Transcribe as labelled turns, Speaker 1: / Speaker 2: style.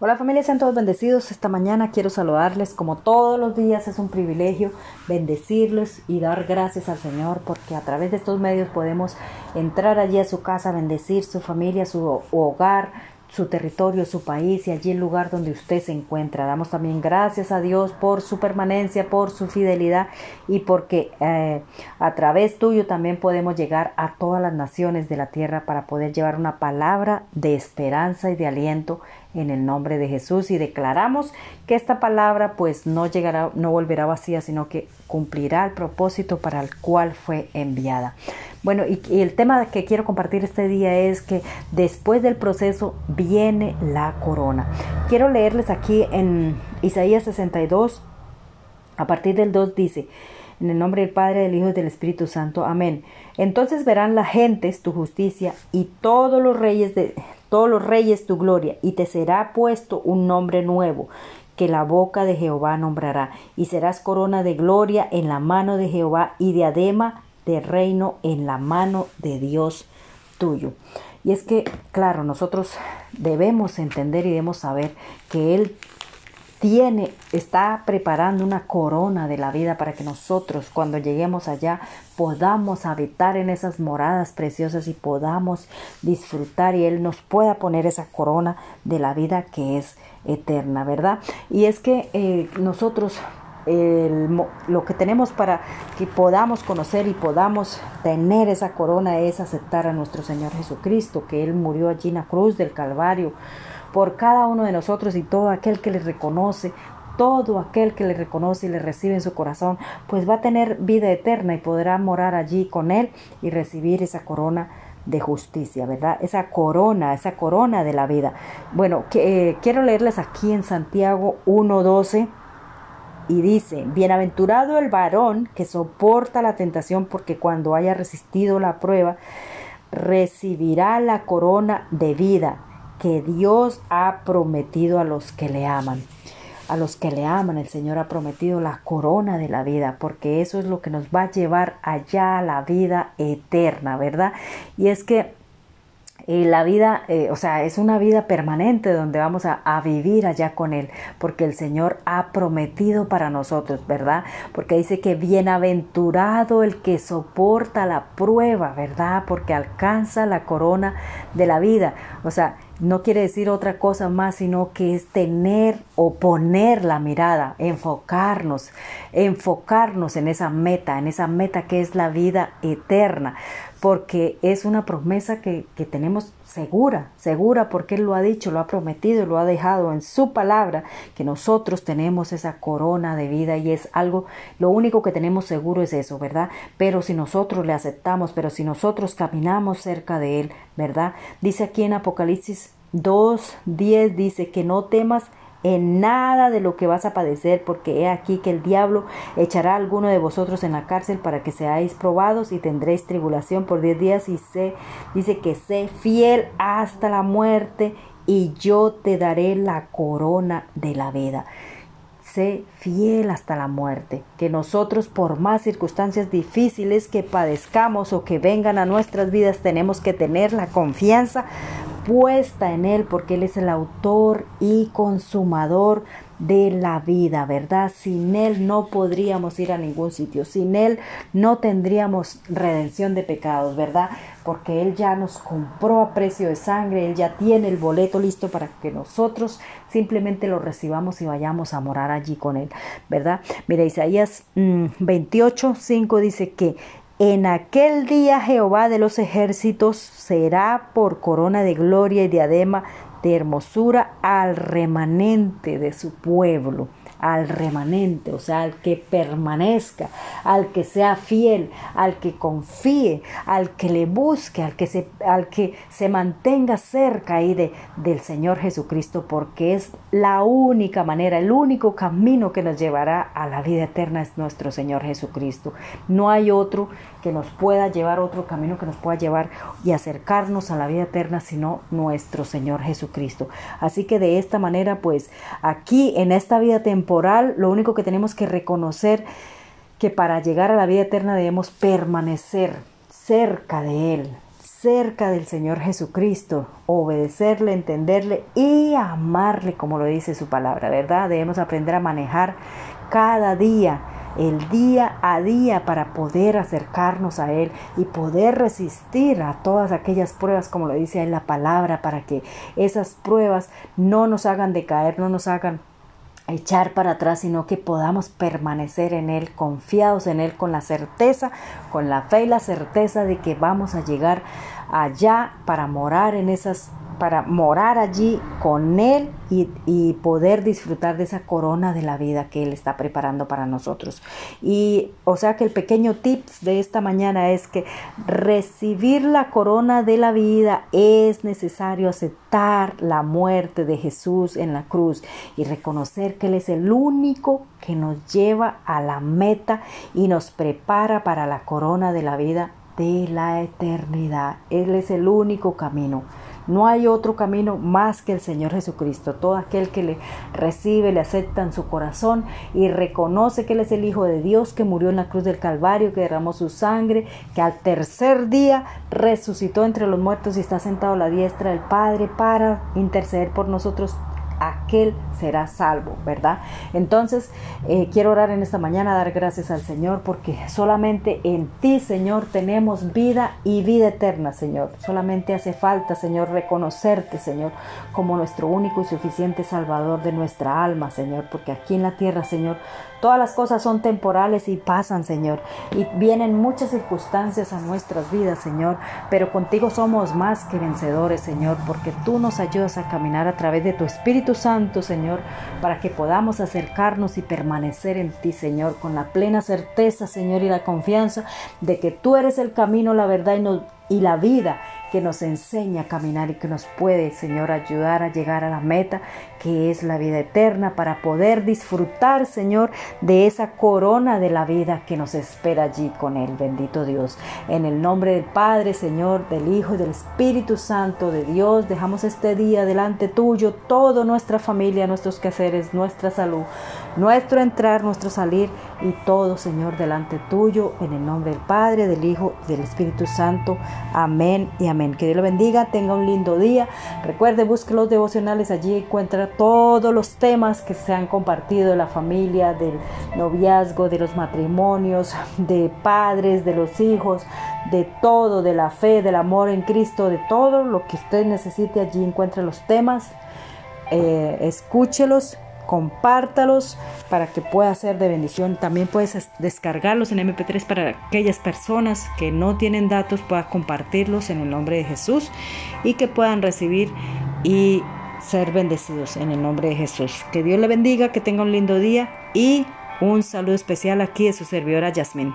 Speaker 1: Hola familia, sean todos bendecidos. Esta mañana quiero saludarles como todos los días. Es un privilegio bendecirles y dar gracias al Señor porque a través de estos medios podemos entrar allí a su casa, bendecir su familia, su hogar, su territorio, su país y allí el lugar donde usted se encuentra. Damos también gracias a Dios por su permanencia, por su fidelidad y porque eh, a través tuyo también podemos llegar a todas las naciones de la tierra para poder llevar una palabra de esperanza y de aliento en el nombre de Jesús y declaramos que esta palabra pues no llegará, no volverá vacía, sino que cumplirá el propósito para el cual fue enviada. Bueno, y, el tema que quiero compartir este día es que después del proceso viene la corona. Quiero leerles aquí en Isaías 62, a partir del 2 dice, en el nombre del Padre, del Hijo y del Espíritu Santo. Amén. Entonces verán las gentes tu justicia y todos los reyes de todos los reyes tu gloria, y te será puesto un nombre nuevo que la boca de Jehová nombrará, y serás corona de gloria en la mano de Jehová y diadema de reino en la mano de Dios tuyo. Y es que, claro, nosotros debemos entender y debemos saber que Él tiene, está preparando una corona de la vida para que nosotros cuando lleguemos allá podamos habitar en esas moradas preciosas y podamos disfrutar y Él nos pueda poner esa corona de la vida que es eterna, ¿verdad? Y es que eh, nosotros lo que tenemos para que podamos conocer y podamos tener esa corona es aceptar a nuestro Señor Jesucristo, que Él murió allí en la cruz del Calvario por cada uno de nosotros y todo aquel que le reconoce, todo aquel que le reconoce y le recibe en su corazón, pues va a tener vida eterna y podrá morar allí con Él y recibir esa corona de justicia, ¿verdad? Esa corona, esa corona de la vida. Bueno, eh, quiero leerles aquí en Santiago 1.12 y dice, bienaventurado el varón que soporta la tentación porque cuando haya resistido la prueba, recibirá la corona de vida que Dios ha prometido a los que le aman. A los que le aman, el Señor ha prometido la corona de la vida, porque eso es lo que nos va a llevar allá a la vida eterna, ¿verdad? Y es que y la vida, eh, o sea, es una vida permanente donde vamos a, vivir allá con Él, porque el Señor ha prometido para nosotros, ¿verdad? Porque dice que bienaventurado el que soporta la prueba, ¿verdad? Porque alcanza la corona de la vida. O sea, no quiere decir otra cosa más, sino que es tener o poner la mirada, enfocarnos, enfocarnos en esa meta, en esa meta que es la vida eterna, porque es una promesa que, que tenemos segura, segura porque Él lo ha dicho, lo ha prometido, lo ha dejado en su palabra, que nosotros tenemos esa corona de vida y es algo, lo único que tenemos seguro es eso, ¿verdad? Pero si nosotros le aceptamos, pero si nosotros caminamos cerca de Él, ¿verdad? Dice aquí en Apocalipsis 2.10, dice que no temas en nada de lo que vas a padecer, porque he aquí que el diablo echará a alguno de vosotros en la cárcel para que seáis probados y tendréis tribulación por diez días y sé, dice que sé fiel hasta la muerte y yo te daré la corona de la vida. Sé fiel hasta la muerte, que nosotros por más circunstancias difíciles que padezcamos o que vengan a nuestras vidas tenemos que tener la confianza puesta en Él porque Él es el autor y consumador de la vida, ¿verdad? Sin Él no podríamos ir a ningún sitio, sin Él no tendríamos redención de pecados, ¿verdad? Porque Él ya nos compró a precio de sangre, Él ya tiene el boleto listo para que nosotros simplemente lo recibamos y vayamos a morar allí con Él, ¿verdad? Mira, Isaías 28, mm, 5 dice que en aquel día Jehová de los ejércitos será por corona de gloria y diadema de hermosura al remanente de su pueblo al remanente, o sea, al que permanezca, al que sea fiel, al que confíe, al que le busque, al que se, al que se mantenga cerca ahí de, del Señor Jesucristo, porque es la única manera, el único camino que nos llevará a la vida eterna es nuestro Señor Jesucristo. No hay otro que nos pueda llevar, otro camino que nos pueda llevar y acercarnos a la vida eterna, sino nuestro Señor Jesucristo. Así que de esta manera, pues aquí en esta vida temporal, lo único que tenemos que reconocer que para llegar a la vida eterna debemos permanecer cerca de Él, cerca del Señor Jesucristo, obedecerle, entenderle y amarle, como lo dice su palabra, ¿verdad? Debemos aprender a manejar cada día, el día a día para poder acercarnos a Él y poder resistir a todas aquellas pruebas, como lo dice en la palabra, para que esas pruebas no nos hagan decaer, no nos hagan echar para atrás, sino que podamos permanecer en Él, confiados en Él, con la certeza, con la fe y la certeza de que vamos a llegar allá para morar en esas para morar allí con Él y, poder disfrutar de esa corona de la vida que Él está preparando para nosotros. Y o sea que el pequeño tips de esta mañana es que recibir la corona de la vida es necesario aceptar la muerte de Jesús en la cruz y reconocer que Él es el único que nos lleva a la meta y nos prepara para la corona de la vida de la eternidad. Él es el único camino. No hay otro camino más que el Señor Jesucristo. Todo aquel que le recibe, le acepta en su corazón y reconoce que Él es el Hijo de Dios que murió en la cruz del Calvario, que derramó su sangre, que al tercer día resucitó entre los muertos y está sentado a la diestra del Padre para interceder por nosotros aquel será salvo, ¿verdad? Entonces, eh, quiero orar en esta mañana, dar gracias al Señor, porque solamente en ti, Señor, tenemos vida y vida eterna, Señor. Solamente hace falta, Señor, reconocerte, Señor, como nuestro único y suficiente Salvador de nuestra alma, Señor, porque aquí en la tierra, Señor, todas las cosas son temporales y pasan, Señor, y vienen muchas circunstancias a nuestras vidas, Señor, pero contigo somos más que vencedores, Señor, porque tú nos ayudas a caminar a través de tu Espíritu Santo, Señor, para que podamos acercarnos y permanecer en ti, Señor, con la plena certeza, Señor, y la confianza de que tú eres el camino, la verdad y, y la vida que nos enseña a caminar y que nos puede, Señor, ayudar a llegar a la meta que es la vida eterna para poder disfrutar, Señor, de esa corona de la vida que nos espera allí con Él, bendito Dios. En el nombre del Padre, Señor, del Hijo y del Espíritu Santo de Dios, dejamos este día delante tuyo, toda nuestra familia, nuestros quehaceres, nuestra salud, nuestro entrar, nuestro salir y todo, Señor, delante tuyo, en el nombre del Padre, del Hijo y del Espíritu Santo. Amén y amén. Que Dios lo bendiga, tenga un lindo día. Recuerde, busque los devocionales, allí encuentra todos los temas que se han compartido de la familia, del noviazgo, de los matrimonios, de padres, de los hijos, de todo, de la fe, del amor en Cristo, de todo lo que usted necesite, allí encuentra los temas. Eh, escúchelos compártalos para que pueda ser de bendición. También puedes descargarlos en MP3 para aquellas personas que no tienen datos, puedas compartirlos en el nombre de Jesús y que puedan recibir y ser bendecidos en el nombre de Jesús. Que Dios le bendiga, que tenga un lindo día y un saludo especial aquí de su servidora Yasmín.